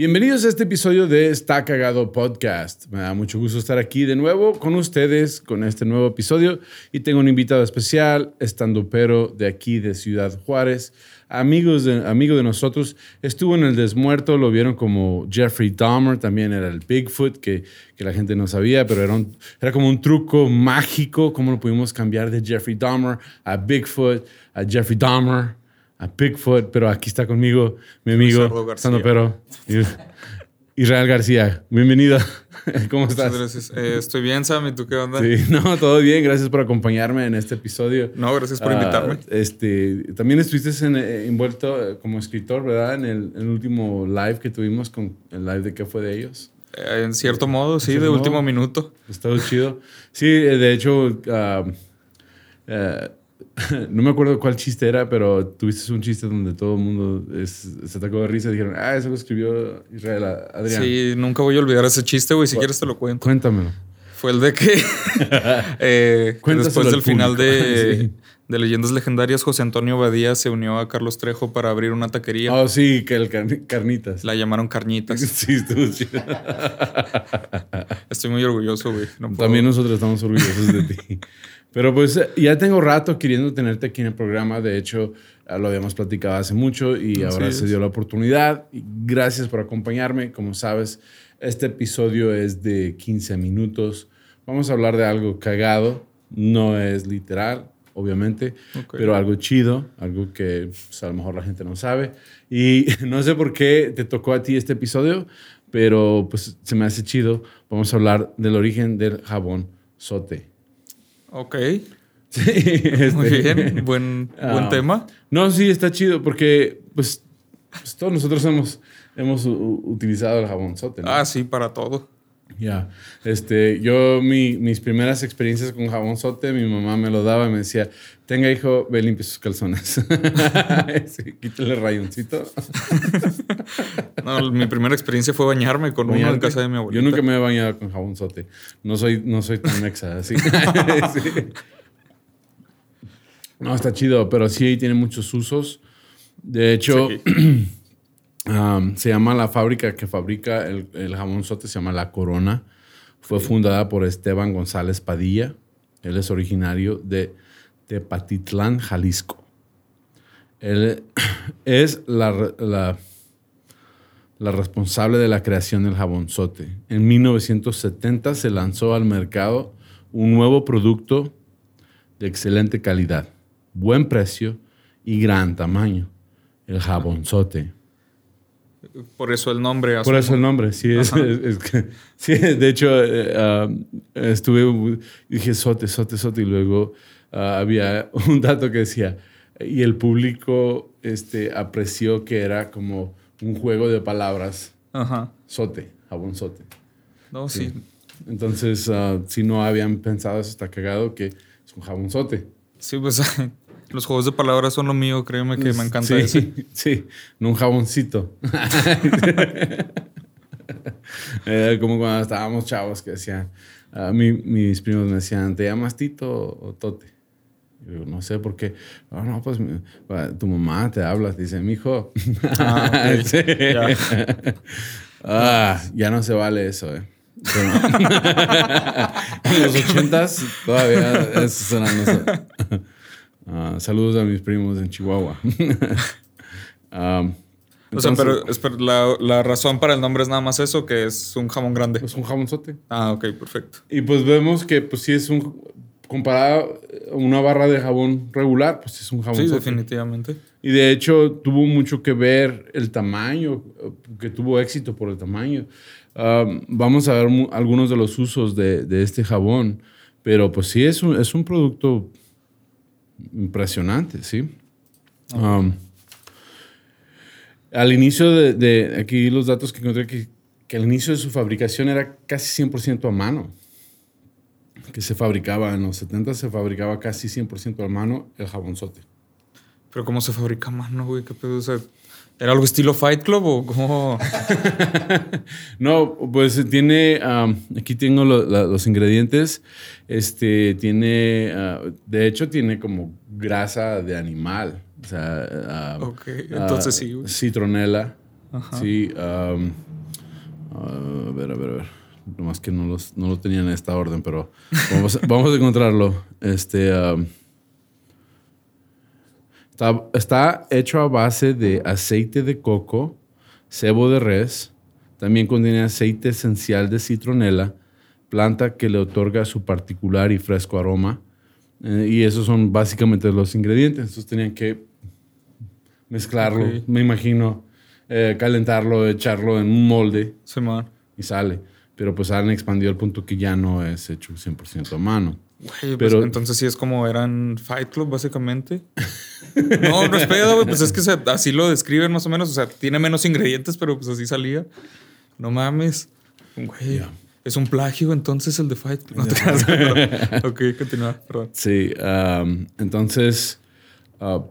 Bienvenidos a este episodio de Está Cagado Podcast. Me da mucho gusto estar aquí de nuevo con ustedes con este nuevo episodio y tengo un invitado especial, estando pero de aquí de Ciudad Juárez, amigos de, amigo de nosotros. Estuvo en el Desmuerto, lo vieron como Jeffrey Dahmer, también era el Bigfoot, que, que la gente no sabía, pero era, era como un truco mágico, cómo lo pudimos cambiar de Jeffrey Dahmer a Bigfoot, a Jeffrey Dahmer a Bigfoot, pero aquí está conmigo mi amigo Sando Pero, Israel García. Bienvenido. ¿Cómo estás? Gracias. Eh, estoy bien, Sam. ¿Y tú qué onda? Sí, no, todo bien. Gracias por acompañarme en este episodio. No, gracias por invitarme. Ah, este, también estuviste eh, envuelto eh, como escritor, ¿verdad? En el, último live que tuvimos con el live de qué fue de ellos. en cierto modo, sí, de último minuto. Estado chido. Sí, de hecho, uh, no me acuerdo cuál chiste era, pero tuviste un chiste donde todo el mundo se atacó de risa y dijeron, ah, eso lo escribió Israel Adrián. Sí, nunca voy a olvidar ese chiste, güey. Si quieres te lo cuento. Cuéntamelo. Fue el de que, eh, después del final de, de, Leyendas Legendarias, José Antonio Badía se unió a Carlos Trejo para abrir una taquería. Oh, sí, que el Carnitas. La llamaron Carnitas. Sí, estuvo chido. Estoy muy orgulloso, güey. También nosotros estamos orgullosos de ti. Pero pues ya tengo rato queriendo tenerte aquí en el programa. De hecho, lo habíamos platicado hace mucho y ahora se dio la oportunidad. Gracias por acompañarme. Como sabes, este episodio es de 15 minutos. Vamos a hablar de algo cagado. No es literal, obviamente, pero algo chido, algo que pues, a lo mejor la gente no sabe. Y no sé por qué te tocó a ti este episodio, pero pues se me hace chido. Vamos a hablar del origen del jabón sote. Ok. Sí, Muy este, bien, buen, buen ah, tema. No, sí, está chido porque pues, pues todos nosotros hemos, hemos utilizado el jabonzote. Ah, sí, para todo. Ya, este, yo mi, mis primeras experiencias con jabonzote, mi mamá me lo daba y me decía, tenga hijo, ve limpia sus calzones. sí, quítale rayoncito. no, mi primera experiencia fue bañarme con uno en casa de mi abuelita. Yo nunca me he bañado con jabonzote. No soy, no soy tan mexa así. No, está chido, pero sí tiene muchos usos. De hecho, se llama la fábrica que fabrica el, el jabonzote, se llama La Corona. Fue fundada por Esteban González Padilla. Él es originario de Tepatitlán, Jalisco. Él es la, la, responsable de la creación del jabonzote. En 1970 se lanzó al mercado un nuevo producto de excelente calidad, buen precio y gran tamaño, el jabonzote. Por eso el nombre. Por eso el nombre, sí. Es, sí de hecho, eh, ah, estuve, dije sote, sote, sote, y luego Ah, había un dato que decía, y el público este, apreció que era como un juego de palabras. Ajá. Sote, jabón sote. No, sí. Entonces, uh, si no habían pensado eso, está cagado que es un jabón sote. Sí, pues los juegos de palabras son lo mío, créeme que me encanta sí, eso. Sí, no un jaboncito. como cuando estábamos chavos que decían, a mí, mis primos me decían, ¿te llamas Tito o Tote? no sé por qué. No, no, pues tu mamá te habla, te dice, mi hijo. Ah, ya. ah, ya no se vale eso, eh. en los ochentas todavía eso sonando. Uh, saludos a mis primos en Chihuahua. um, o sea, pero, la, la, razón para el nombre es nada más eso, que es un jamón grande. Es un jamonzote. Ah, ok, perfecto. Y pues vemos que pues sí es un comparado a una barra de jabón regular, pues es un jabón. Sí, definitivamente. Y de hecho tuvo mucho que ver el tamaño, que tuvo éxito por el tamaño. vamos a ver algunos de los usos de, de, este jabón, pero pues sí es un, es un producto impresionante, ¿sí? al inicio de, de, aquí los datos que encontré, que, que al inicio de su fabricación era casi 100% a mano que se fabricaba en los 70 se fabricaba casi 100% a mano el jabonzote. Pero ¿cómo se fabrica a mano, güey? ¿Qué pedo? ¿Era algo estilo Fight Club o cómo? no, pues tiene, aquí tengo los ingredientes, este, tiene, ah, de hecho tiene como grasa de animal, o sea, ok, entonces sí. Citronela, sí, a ver, a ver, a ver. Nomás que no, los, no lo tenían en esta orden, pero vamos, vamos a encontrarlo. Este, está, hecho a base de aceite de coco, cebo de res, también contiene aceite esencial de citronela, planta que le otorga su particular y fresco aroma. Eh, y esos son básicamente los ingredientes. Entonces tenían que mezclarlo, me imagino, eh, calentarlo, echarlo en un molde. y sale. Pero pues han expandido al punto que ya no es hecho 100% a mano. Pues, pero entonces sí es como eran Fight Club, básicamente. no, no es pedo, güey. Pues es que así lo describen más o menos. O sea, tiene menos ingredientes, pero pues así salía. No mames. Güey. Es un plagio entonces el de Fight Club. No te ok, continúa, perdón. Sí, entonces ah,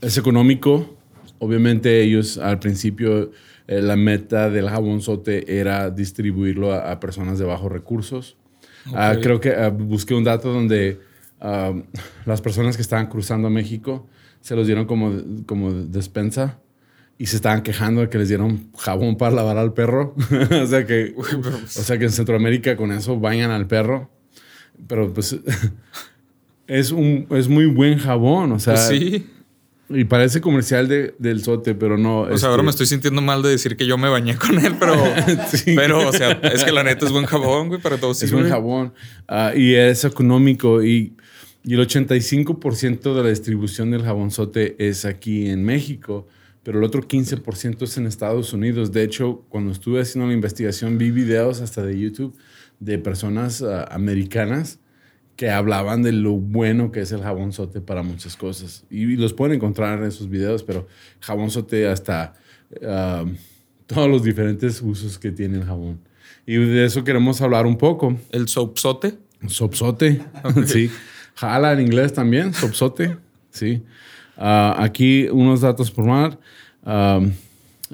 es económico. Obviamente ellos al principio eh, la meta del jabonzote era distribuirlo a personas de bajos recursos. Ah, creo que ah, busqué un dato donde ah, las personas que estaban cruzando a México se los dieron como, como despensa y se estaban quejando de que les dieron jabón para lavar al perro. o, sea que, o sea que en Centroamérica con eso bañan al perro. Pero pues es, un, es muy buen jabón. O sea, sí. Y parece comercial de, del sote, pero no. O sea, ahora me este estoy sintiendo mal de decir que yo me bañé con él, pero. Pero, o sea, es que la neta es buen jabón, güey, para todos. Es buen jabón. Ah, y es económico. Y, y el 85% de la distribución del jabón sote es aquí en México, pero el otro 15% es en Estados Unidos. De hecho, cuando estuve haciendo la investigación, vi videos hasta de YouTube de personas ah, americanas que hablaban de lo bueno que es el jabón sote para muchas cosas. Y, los pueden encontrar en esos videos, pero jabón sote hasta um, todos los diferentes usos que tiene el jabón. Y de eso queremos hablar un poco. ¿El soapsote? Soapsote, sí. Jala en inglés también, soapsote, sí. Uh, aquí unos datos por. Um,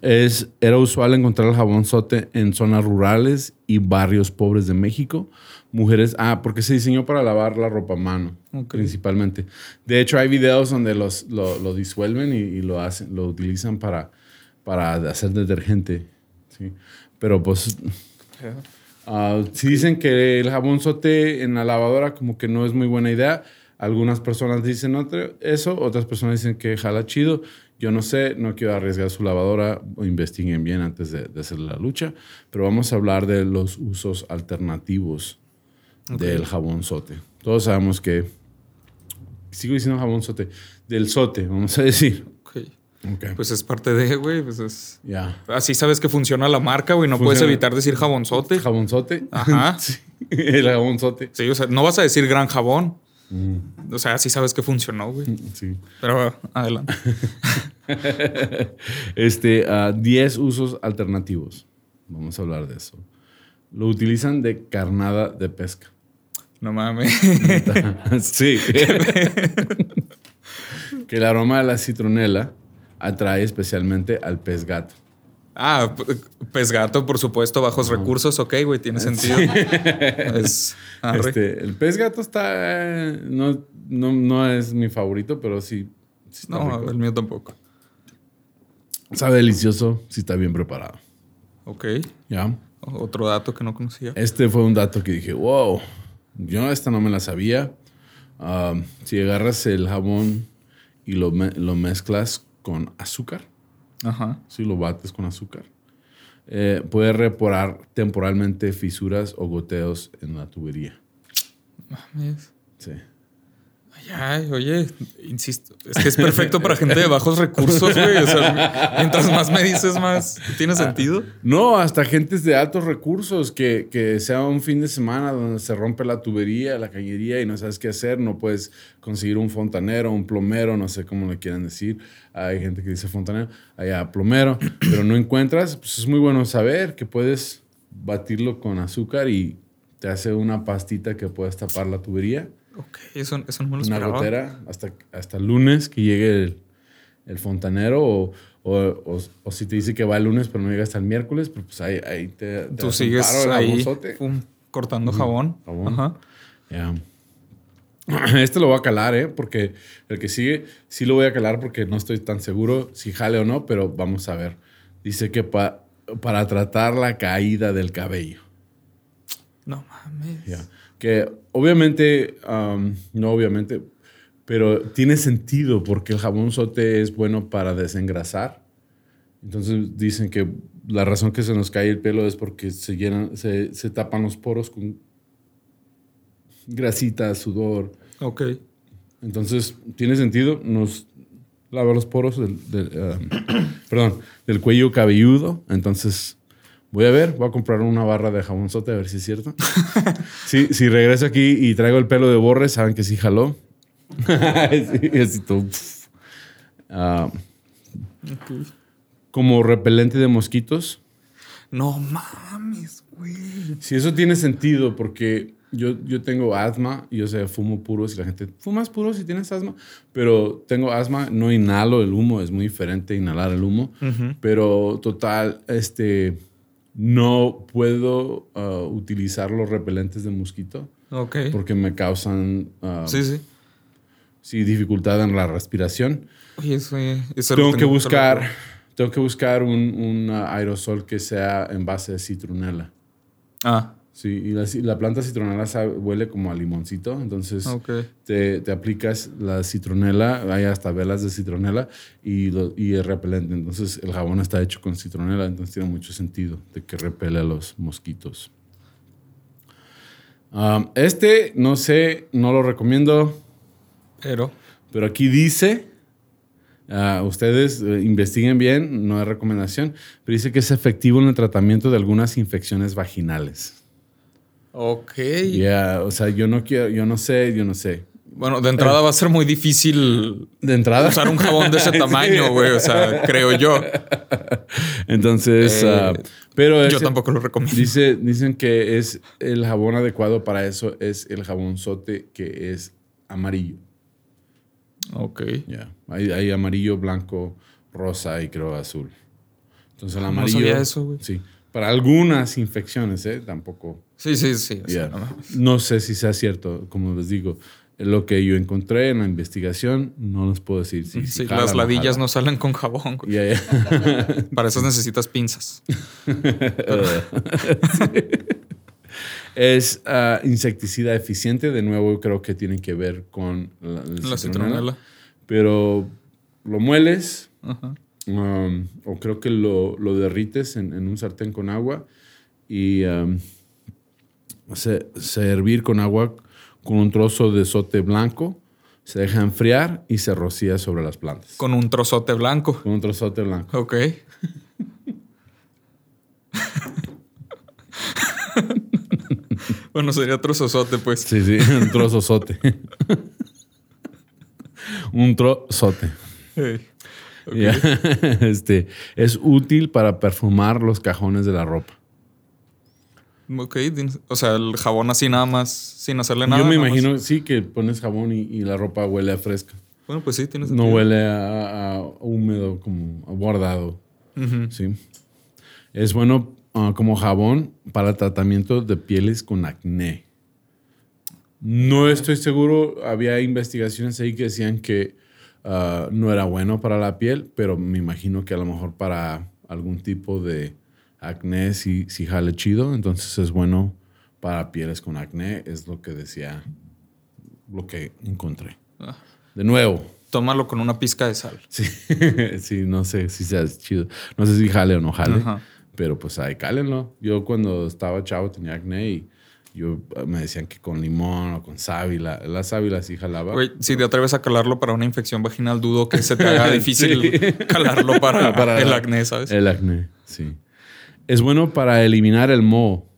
es, era usual encontrar el jabón sote en zonas rurales y barrios pobres de México, mujeres. Ah, porque se diseñó para lavar la ropa a mano, principalmente. De hecho, hay videos donde los, lo, disuelven y, lo, hacen, lo utilizan para, para hacer detergente. ¿sí? Pero pues. Uh, si dicen que el jabón sote en la lavadora, como que no es muy buena idea. Algunas personas dicen eso, otras personas dicen que jala chido. Yo no sé, no quiero arriesgar su lavadora, investiguen bien antes de, de hacer la lucha, pero vamos a hablar de los usos alternativos del jabón sote. Todos sabemos que, sigo diciendo jabón sote, del sote, vamos a decir. Okay. Pues es parte de, güey. Pues es. Ya. Así sabes que funciona la marca, güey. No puedes evitar decir jabonzote. Jabonzote. Ajá. sí. El jabonzote. Sí, o sea, no vas a decir gran jabón. Mm. O sea, así sabes que funcionó, güey. Sí. Pero adelante. este, 10 usos alternativos. Vamos a hablar de eso. Lo utilizan de carnada de pesca. No mames. sí. que el aroma de la citronela atrae especialmente al pez gato. Ah, pez gato, por supuesto, bajos recursos, ok, güey, tiene sentido. este, el pez gato está. No, no, es mi favorito, pero sí. no, el mío tampoco. Sabe delicioso si está bien preparado. Ok. Ya. Otro dato que no conocía. Este fue un dato que dije, wow, yo esta no me la sabía. si agarras el jabón y lo, lo, mezclas con azúcar, Ajá. si lo bates con azúcar, eh, puede reparar temporalmente fisuras o goteos en la tubería. Mames. Sí. Ay, oye, insisto, es que es perfecto para gente de bajos recursos, güey. O sea, mientras más me dices, más tiene ah, sentido. No, hasta gentes de altos recursos, que, que, sea un fin de semana donde se rompe la tubería, la cañería y no sabes qué hacer, no puedes conseguir un fontanero, un plomero, no sé cómo le quieran decir. Hay gente que dice fontanero, allá plomero, pero no encuentras. Pues es muy bueno saber que puedes batirlo con azúcar y te hace una pastita que puedes tapar la tubería. Ok, eso, eso no me lo una esperaba. gotera hasta, hasta el lunes que llegue el, el fontanero o, o, o- o si te dice que va el lunes pero no llega hasta el miércoles, pues, pues ahí, ahí te, te Tú sigues paro ahí pum, cortando jabón. Jabón. Ajá. Ya. Este lo voy a calar, ¿eh? Porque el que sigue sí lo voy a calar porque no estoy tan seguro si jale o no, pero vamos a ver. Dice que pa- para tratar la caída del cabello. No mames. Ya. Que obviamente, um, no obviamente, pero tiene sentido porque el jabón sote es bueno para desengrasar. Entonces dicen que la razón que se nos cae el pelo es porque se llenan, se, se tapan los poros con grasita, sudor. Ok. Entonces tiene sentido, nos lava los poros del, del, perdón, del cuello cabelludo. Entonces voy a ver, voy a comprar una barra de jabón sote a ver si es cierto. Sí, si regreso aquí y traigo el pelo de borre, saben que sí jaló. Sí, así todo, pf. Ok. como repelente de mosquitos. No mames, güey. Si eso tiene sentido, porque yo, yo tengo asma, y yo sé, fumo puros y la gente, ¿fumas puros si tienes asma? Pero tengo asma, no inhalo el humo, es muy diferente inhalar el humo. Pero total, este, no puedo ah, utilizar los repelentes de mosquito Ok. porque me causan ah, Sí, sí. sí, dificultad en la respiración. Oye, eso, eso lo Tengo que buscar, tengo que buscar un, un, aerosol que sea en base de citronela. Ah, Sí, y la, la planta citronela sabe- huele como a limoncito, entonces te, te aplicas la citronela, hay hasta velas de citronela y, lo- y el repelente. Entonces el jabón está hecho con citronela, entonces tiene mucho sentido de que repele a los mosquitos. Um, este, no sé, no lo recomiendo, Pero. pero aquí dice, ah, ustedes eh, investiguen bien, no es recomendación, pero dice que es efectivo en el tratamiento de algunas infecciones vaginales. Ok. Ya, o sea, yo no quiero, yo no sé, yo no sé. Bueno, de entrada va a ser muy difícil De entrada. usar un jabón de ese tamaño, güey. O sea, creo yo. Entonces, Eh, ah, pero Yo ese- tampoco lo recomiendo. dice, dicen que es el jabón adecuado para eso es el jabonzote que es amarillo. Ok. Ya, hay, hay amarillo, blanco, rosa y creo azul. Entonces el No amarillo. sabía eso, güey. Sí. Para algunas infecciones, ¿eh? Tampoco. Sí, sí, sí. o sea, Ya. no sé si sea cierto, como les digo. Lo que yo encontré en la investigación, no les puedo decir si, si Sí, jala o las ladillas jala. no salen con jabón. Para eso necesitas pinzas. Es ah, insecticida eficiente. De nuevo, creo que tiene que ver con la, el La citronela. citronela. Pero lo mueles, Ajá. um, o creo que lo, lo derrites en, en un sartén con agua y um, se, se hervir con agua con un trozo de sote blanco. Se deja enfriar y se rocía sobre las plantas. Con un trozote blanco. Con un trozote blanco. Ok. bueno, sería trozozote, pues. Sí, sí, un trozozote. un trozote. Hey. Ok. Ya. Este, es útil para perfumar los cajones de la ropa. Ok, o sea, el jabón así nada más, sin hacerle nada. Yo me nada más. imagino, sí, que pones jabón y, y la ropa huele a fresca. Bueno, pues sí, tienes No huele a, a húmedo, como a bordado. Sí. Es bueno ah, como jabón para tratamiento de pieles con acné. No estoy seguro, había investigaciones ahí que decían que ah, no era bueno para la piel, pero me imagino que a lo mejor para algún tipo de acné sí, sí jale chido, entonces es bueno para pieles con acné, es lo que decía, lo que encontré. Ah. De nuevo, Tómalo con una pizca de sal. Sí, sí, no sé si sea chido. No sé si jale o no jale. Ajá. Pero pues ahí cálenlo. Yo cuando estaba chavo tenía acné y yo me decían que con limón o con sábila. La sábila sí jalaba. Güey, si te atreves a calarlo para una infección vaginal, dudo que se te haga difícil Sí. calarlo para, Para el acné, ¿sabes? El acné, sí. Es bueno para eliminar el moho.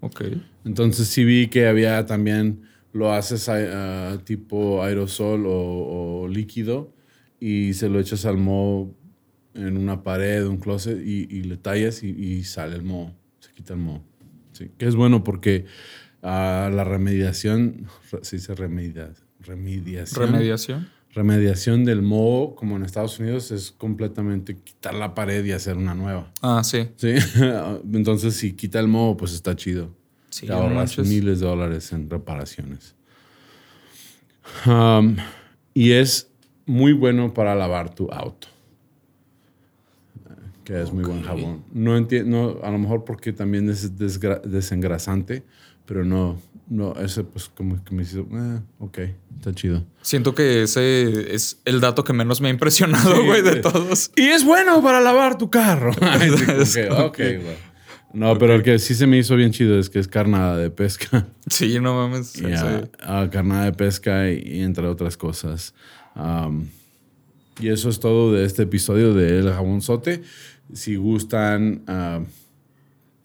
Ok. Entonces sí vi que había también, lo haces tipo aerosol o, o líquido y se lo echas al moho en una pared, un closet y, y le tallas y, y sale el moho, se quita el moho. Sí, que es bueno porque ah, la remediación, se dice remedia, remediación. Remediación. Remediación del moho, como en Estados Unidos, es completamente quitar la pared y hacer una nueva. Ah, sí. Sí, entonces si quita el moho, pues está chido. Sí, Te ahorras miles de dólares en reparaciones. Um, y es muy bueno para lavar tu auto. Que es muy buen jabón. No entiendo, a lo mejor porque también es desengrasante, pero no, no, ese pues como que me hizo, eh, ok, está chido. Siento que ese es el dato que menos me ha impresionado, Sí, güey, de todos. Y es bueno para lavar tu carro. Sí, ok, güey. No, pero el que sí se me hizo bien chido es que es carnada de pesca. Sí, no mames. Ya, ese- ah, carnada de pesca y, y entre otras cosas. Y eso es todo de este episodio de El Jabonzote. Si gustan...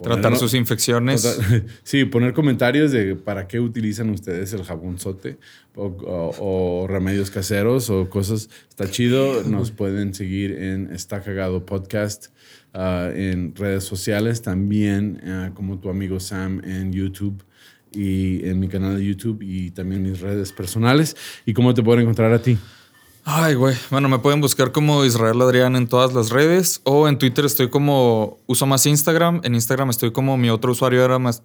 Tratar sus infecciones. Tratar- Sí, poner comentarios de para qué utilizan ustedes el jabonzote o, o- o remedios caseros o cosas. Está chido. Nos pueden seguir en Está Cagado Podcast ah, en redes sociales también, ah, como tu amigo Sam en YouTube y en mi canal de YouTube y también mis redes personales. ¿Y cómo te pueden encontrar a ti? Ay, güey. Bueno, me pueden buscar como Israel Adrián en todas las redes o en Twitter estoy como uso más Instagram. En Instagram estoy como mi otro usuario era más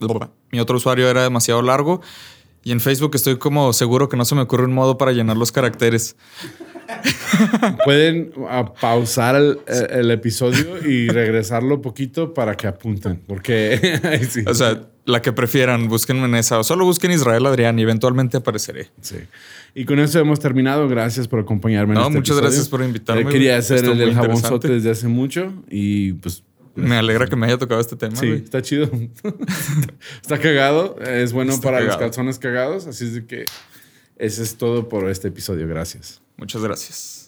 mi otro usuario era demasiado largo y en Facebook estoy como seguro que no se me ocurre un modo para llenar los caracteres. Pueden ah, pausar el, el episodio y regresarlo poquito para que apunten, porque sí. O sea, la que prefieran, búsquenme en esa o solo busquen Israel Adrián y eventualmente apareceré. Sí. Y con eso hemos terminado. Gracias por acompañarme. en No, este muchas episodio. gracias por invitarme, Eh, quería hacer Estuvo el muy jabonzote desde hace mucho y pues Me alegra que me haya tocado este tema. sí, güey. está chido. está cagado. Es bueno Está para los cagado. calzones cagados. Así es de que ese es todo por este episodio. Gracias. Muchas gracias.